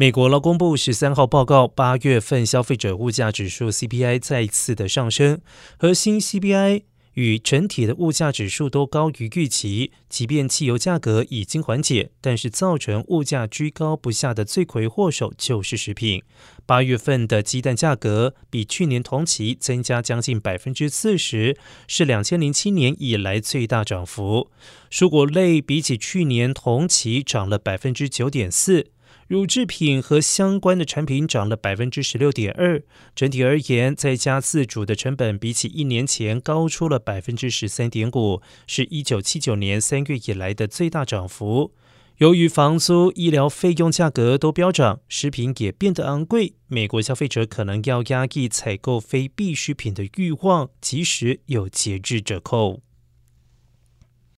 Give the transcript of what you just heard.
美国劳工部十三号报告，八月份消费者物价指数 CPI 再次的上升，核心 CPI 与整体的物价指数都高于预期。即便汽油价格已经缓解，但是造成物价居高不下的罪魁祸首就是食品。八月份的鸡蛋价格比去年同期增加将近百分之四十，是两千零七年以来最大涨幅。蔬果类比起去年同期涨了百分之九点四。乳制品和相关的产品涨了百分之十六点二，整体而言，在家自主的成本比起一年前高出了百分之十三点五，是一九七九年三月以来的最大涨幅。由于房租、医疗费用价格都飙涨，食品也变得昂贵，美国消费者可能要压抑采购非必需品的欲望，即使有节制折扣。